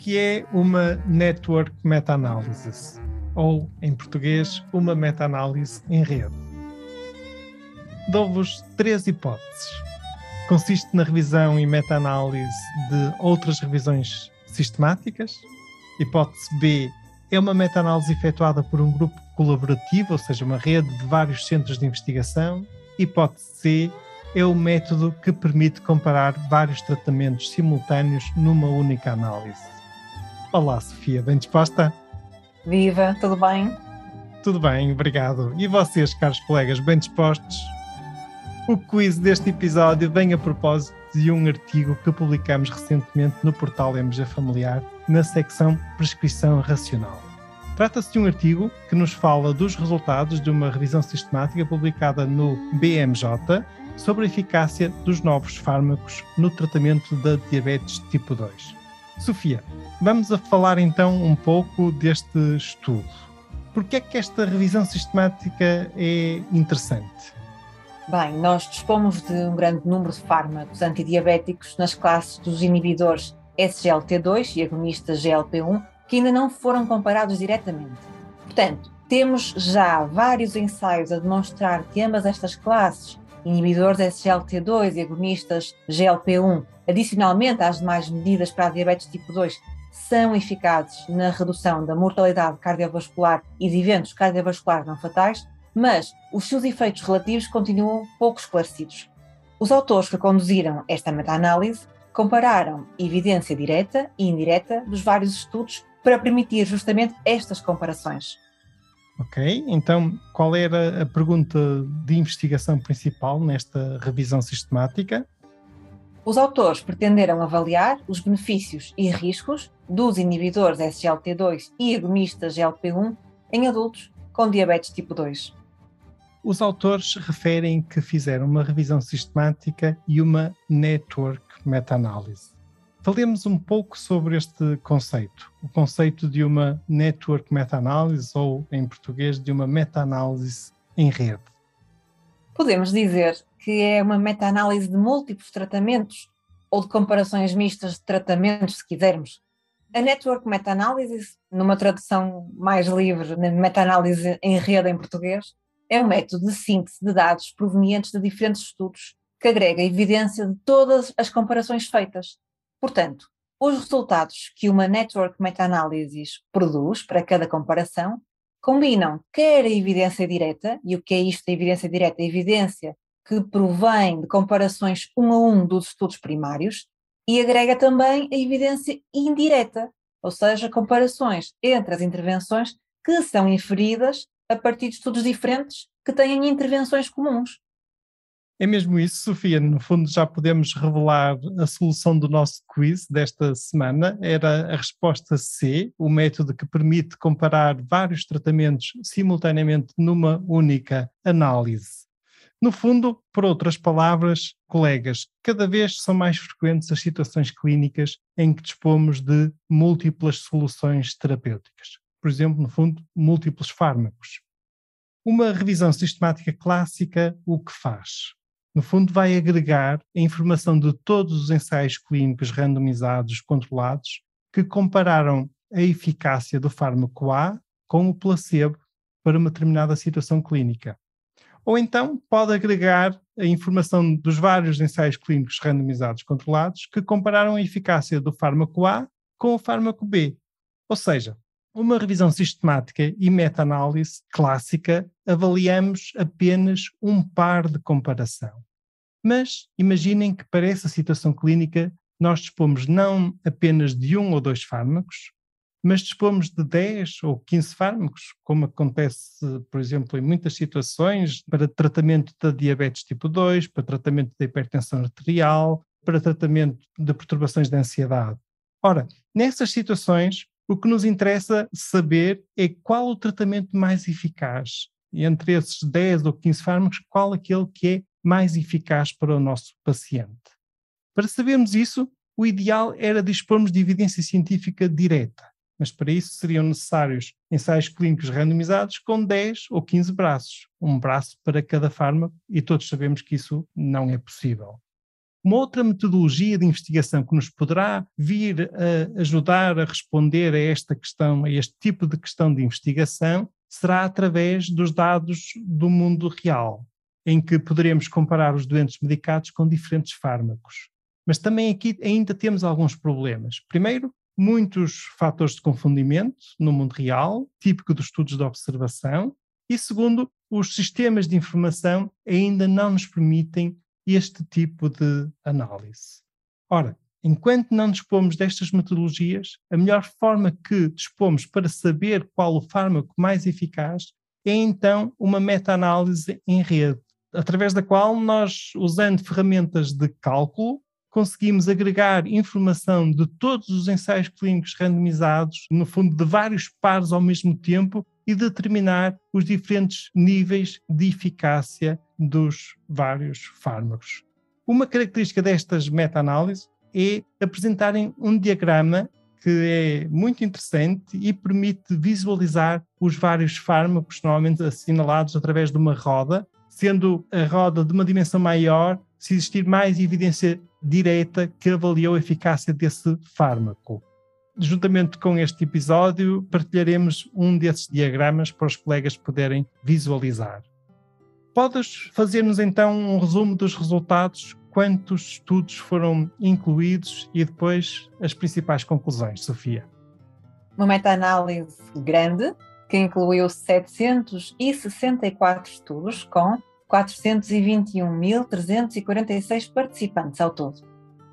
Que é uma network meta-analysis, ou, em português, uma meta-análise em rede. Dou-vos três hipóteses. Consiste na revisão e meta-análise de outras revisões sistemáticas. Hipótese B é uma meta-análise efetuada por um grupo colaborativo, ou seja, uma rede de vários centros de investigação. Hipótese C é o método que permite comparar vários tratamentos simultâneos numa única análise. Olá, Sofia, bem disposta? Viva, tudo bem? Tudo bem, obrigado. E vocês, caros colegas, bem dispostos? O quiz deste episódio vem a propósito de um artigo que publicamos recentemente no portal MG Familiar, na secção Prescrição Racional. Trata-se de um artigo que nos fala dos resultados de uma revisão sistemática publicada no BMJ sobre a eficácia dos novos fármacos no tratamento da diabetes tipo 2. Sofia, vamos a falar então um pouco deste estudo. Por que é que esta revisão sistemática é interessante? Bem, nós dispomos de um grande número de fármacos antidiabéticos nas classes dos inibidores SGLT2 e agonistas GLP-1 que ainda não foram comparados diretamente. Portanto, temos já vários ensaios a demonstrar que ambas estas classes inibidores SGLT2 e agonistas GLP-1, adicionalmente às demais medidas para a diabetes tipo 2, são eficazes na redução da mortalidade cardiovascular e de eventos cardiovasculares não fatais, mas os seus efeitos relativos continuam pouco esclarecidos. Os autores que conduziram esta meta-análise compararam evidência direta e indireta dos vários estudos para permitir justamente estas comparações. Ok, então qual era a pergunta de investigação principal nesta revisão sistemática? Os autores pretenderam avaliar os benefícios e riscos dos inibidores SGLT2 e agonistas GLP-1 em adultos com diabetes tipo 2. Os autores referem que fizeram uma revisão sistemática e uma network meta-análise. Falemos um pouco sobre este conceito, o conceito de uma network meta-análise ou, em português, de uma meta-análise em rede. Podemos dizer que é uma meta-análise de múltiplos tratamentos ou de comparações mistas de tratamentos, se quisermos. A network meta-análise, numa tradução mais livre, meta-análise em rede em português, é um método de síntese de dados provenientes de diferentes estudos que agrega evidência de todas as comparações feitas Portanto, os resultados que uma network meta-análises produz para cada comparação combinam quer a evidência direta, e o que é isto a evidência direta? A evidência que provém de comparações um a um dos estudos primários, e agrega também a evidência indireta, ou seja, comparações entre as intervenções que são inferidas a partir de estudos diferentes que têm intervenções comuns. É mesmo isso, Sofia. No fundo, já podemos revelar a solução do nosso quiz desta semana. Era a resposta C, o método que permite comparar vários tratamentos simultaneamente numa única análise. No fundo, por outras palavras, colegas, cada vez são mais frequentes as situações clínicas em que dispomos de múltiplas soluções terapêuticas. Por exemplo, no fundo, múltiplos fármacos. Uma revisão sistemática clássica o que faz? No fundo, vai agregar a informação de todos os ensaios clínicos randomizados controlados que compararam a eficácia do fármaco A com o placebo para uma determinada situação clínica. Ou então pode agregar a informação dos vários ensaios clínicos randomizados controlados que compararam a eficácia do fármaco A com o fármaco B. Ou seja, uma revisão sistemática e meta-análise clássica, avaliamos apenas um par de comparação. Mas imaginem que para essa situação clínica nós dispomos não apenas de um ou dois fármacos, mas dispomos de 10 ou 15 fármacos, como acontece, por exemplo, em muitas situações, para tratamento da diabetes tipo 2, para tratamento da hipertensão arterial, para tratamento de perturbações de ansiedade. Ora, nessas situações, o que nos interessa saber é qual o tratamento mais eficaz. E entre esses 10 ou 15 fármacos, qual aquele que é mais eficaz para o nosso paciente. Para sabermos isso, o ideal era dispormos de evidência científica direta, mas para isso seriam necessários ensaios clínicos randomizados com 10 ou 15 braços, um braço para cada fármaco, e todos sabemos que isso não é possível. Uma outra metodologia de investigação que nos poderá vir a ajudar a responder a esta questão, a este tipo de questão de investigação, será através dos dados do mundo real, em que poderemos comparar os doentes medicados com diferentes fármacos. Mas também aqui ainda temos alguns problemas. Primeiro, muitos fatores de confundimento no mundo real, típico dos estudos de observação. E segundo, os sistemas de informação ainda não nos permitem este tipo de análise. Ora, enquanto não dispomos destas metodologias, a melhor forma que dispomos para saber qual o fármaco mais eficaz é então uma meta-análise em rede, através da qual nós, usando ferramentas de cálculo, conseguimos agregar informação de todos os ensaios clínicos randomizados, no fundo, de vários pares ao mesmo tempo, e determinar os diferentes níveis de eficácia dos vários fármacos. Uma característica destas meta-análises é apresentarem um diagrama que é muito interessante e permite visualizar os vários fármacos, normalmente assinalados através de uma roda, sendo a roda de uma dimensão maior se existir mais evidência direta que avaliou a eficácia desse fármaco. Juntamente com este episódio, partilharemos um desses diagramas para os colegas poderem visualizar. Podes fazer-nos então um resumo dos resultados, quantos estudos foram incluídos e depois as principais conclusões, Sofia? Uma meta-análise grande que incluiu 764 estudos com 421.346 participantes ao todo.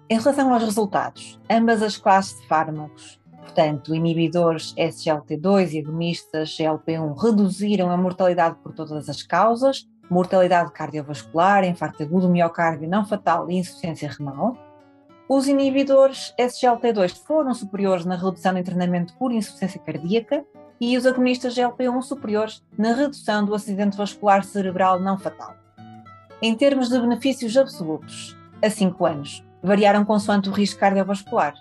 Em relação aos resultados, ambas as classes de fármacos, portanto, inibidores SGLT2 e agonistas GLP1, reduziram a mortalidade por todas as causas, mortalidade cardiovascular, infarto agudo, miocárdio não fatal e insuficiência renal. Os inibidores SGLT2 foram superiores na redução do internamento por insuficiência cardíaca e os agonistas GLP1 superiores na redução do acidente vascular cerebral não fatal. Em termos de benefícios absolutos, a 5 anos, variaram consoante o risco cardiovascular.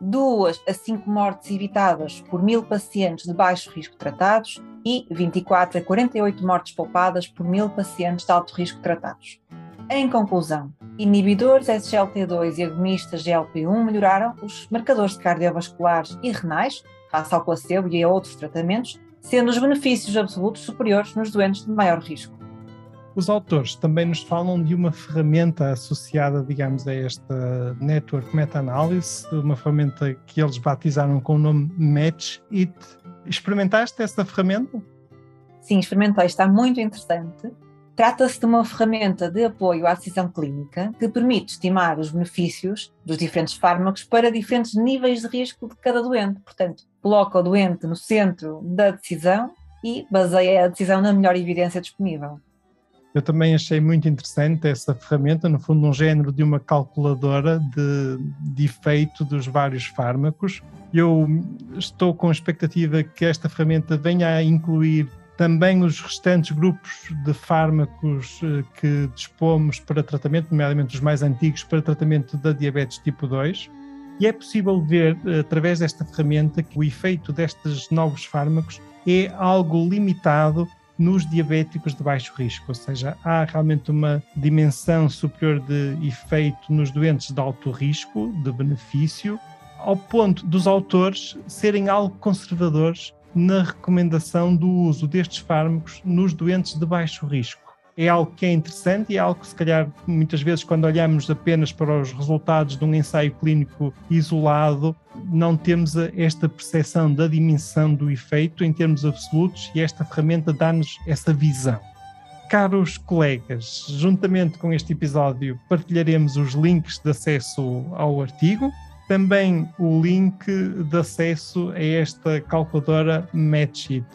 Duas a 5 mortes evitadas por mil pacientes de baixo risco tratados e 24 a 48 mortes poupadas por mil pacientes de alto risco tratados. Em conclusão, inibidores SGLT2 e agonistas GLP1 melhoraram os marcadores cardiovasculares e renais, face ao placebo e a outros tratamentos, sendo os benefícios absolutos superiores nos doentes de maior risco. Os autores também nos falam de uma ferramenta associada, digamos, a esta Network Meta-Analysis, uma ferramenta que eles batizaram com o nome Match It. Experimentaste essa ferramenta? Sim, experimentei, está muito interessante. Trata-se de uma ferramenta de apoio à decisão clínica que permite estimar os benefícios dos diferentes fármacos para diferentes níveis de risco de cada doente. Portanto, coloca o doente no centro da decisão e baseia a decisão na melhor evidência disponível. Eu também achei muito interessante essa ferramenta, no fundo, um género de uma calculadora de, de efeito dos vários fármacos. Eu estou com a expectativa que esta ferramenta venha a incluir também os restantes grupos de fármacos eh, que dispomos para tratamento, nomeadamente os mais antigos, para tratamento da diabetes tipo 2. E é possível ver, através desta ferramenta, que o efeito destes novos fármacos é algo limitado nos diabéticos de baixo risco, ou seja, há realmente uma dimensão superior de efeito nos doentes de alto risco, de benefício, ao ponto dos autores serem algo conservadores na recomendação do uso destes fármacos nos doentes de baixo risco é algo que é interessante e é algo que, se calhar, muitas vezes, quando olhamos apenas para os resultados de um ensaio clínico isolado, não temos esta percepção da dimensão do efeito em termos absolutos e esta ferramenta dá-nos essa visão. Caros colegas, juntamente com este episódio partilharemos os links de acesso ao artigo, também o link de acesso a esta calculadora Matchit.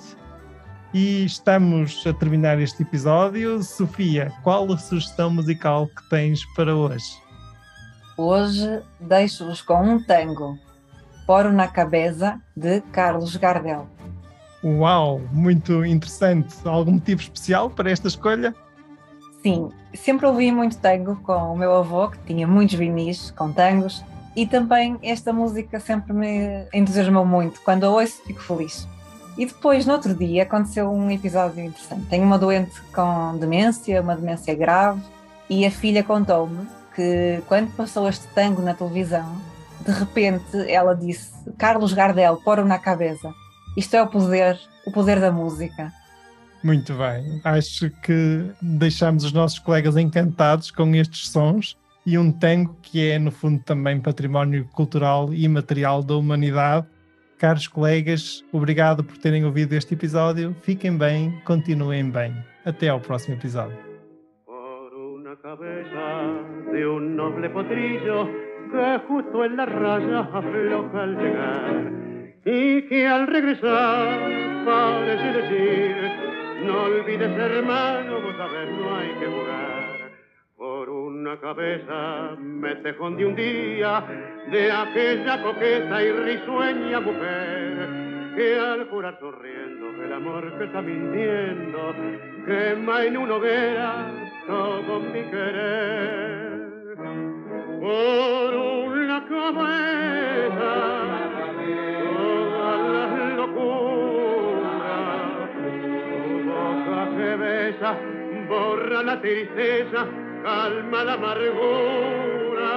E estamos a terminar este episódio. Sofia, qual a sugestão musical que tens para hoje? Hoje deixo-vos com um tango, Poro na Cabeça, de Carlos Gardel. Uau, muito interessante. Algum motivo especial para esta escolha? Sim, sempre ouvi muito tango com o meu avô, que tinha muitos vinis com tangos, e também esta música sempre me entusiasmou muito. Quando a ouço, fico feliz. E depois, no outro dia, aconteceu um episódio interessante. Tenho uma doente com demência, uma demência grave, e a filha contou-me que quando passou este tango na televisão, de repente ela disse: Carlos Gardel, pôr-o na cabeça. Isto é o poder, o poder da música. Muito bem. Acho que deixamos os nossos colegas encantados com estes sons e um tango que é, no fundo, também património cultural e material da humanidade. Caros colegas, obrigado por terem ouvido este episódio. Fiquem bem, continuem bem. Até ao próximo episódio. Por una cabeza de un noble potrillo que justo en la raya afloja al llegar. y que al regresar parece decir, no olvides hermano, vos no hay que jugar. Cabeza me tejón de un día de aquella coqueta y risueña mujer que al jurar sonriendo el amor que está mintiendo quema en una hoguera todo mi querer. Por una cabeza borra la tristeza, calma la amargura.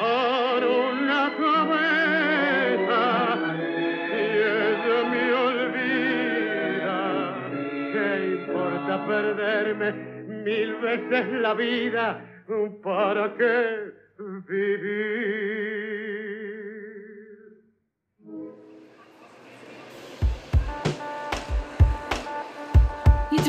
Por una cabeza, si ella me olvida, ¿qué importa perderme mil veces la vida? ¿Para qué vivir?